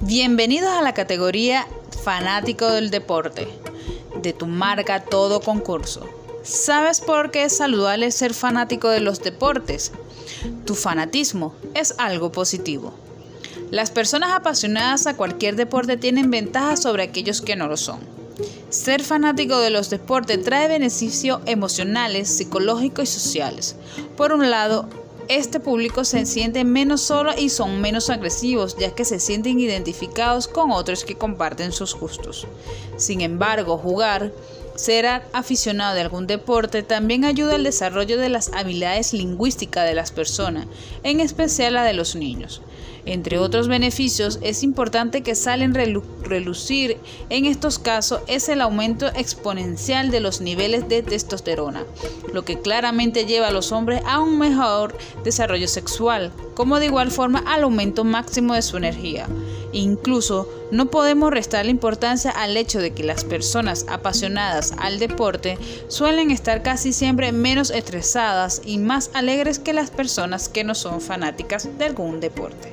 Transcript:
Bienvenidos a la categoría fanático del deporte, de tu marca todo concurso. ¿Sabes por qué es saludable ser fanático de los deportes? Tu fanatismo es algo positivo. Las personas apasionadas a cualquier deporte tienen ventajas sobre aquellos que no lo son. Ser fanático de los deportes trae beneficios emocionales, psicológicos y sociales. Por un lado, este público se siente menos solo y son menos agresivos, ya que se sienten identificados con otros que comparten sus gustos. Sin embargo, jugar, ser aficionado de algún deporte también ayuda al desarrollo de las habilidades lingüísticas de las personas, en especial la de los niños. Entre otros beneficios, es importante que salen relucir en estos casos es el aumento exponencial de los niveles de testosterona, lo que claramente lleva a los hombres a un mejor desarrollo sexual, como de igual forma al aumento máximo de su energía. Incluso no podemos restar la importancia al hecho de que las personas apasionadas al deporte suelen estar casi siempre menos estresadas y más alegres que las personas que no son fanáticas de algún deporte.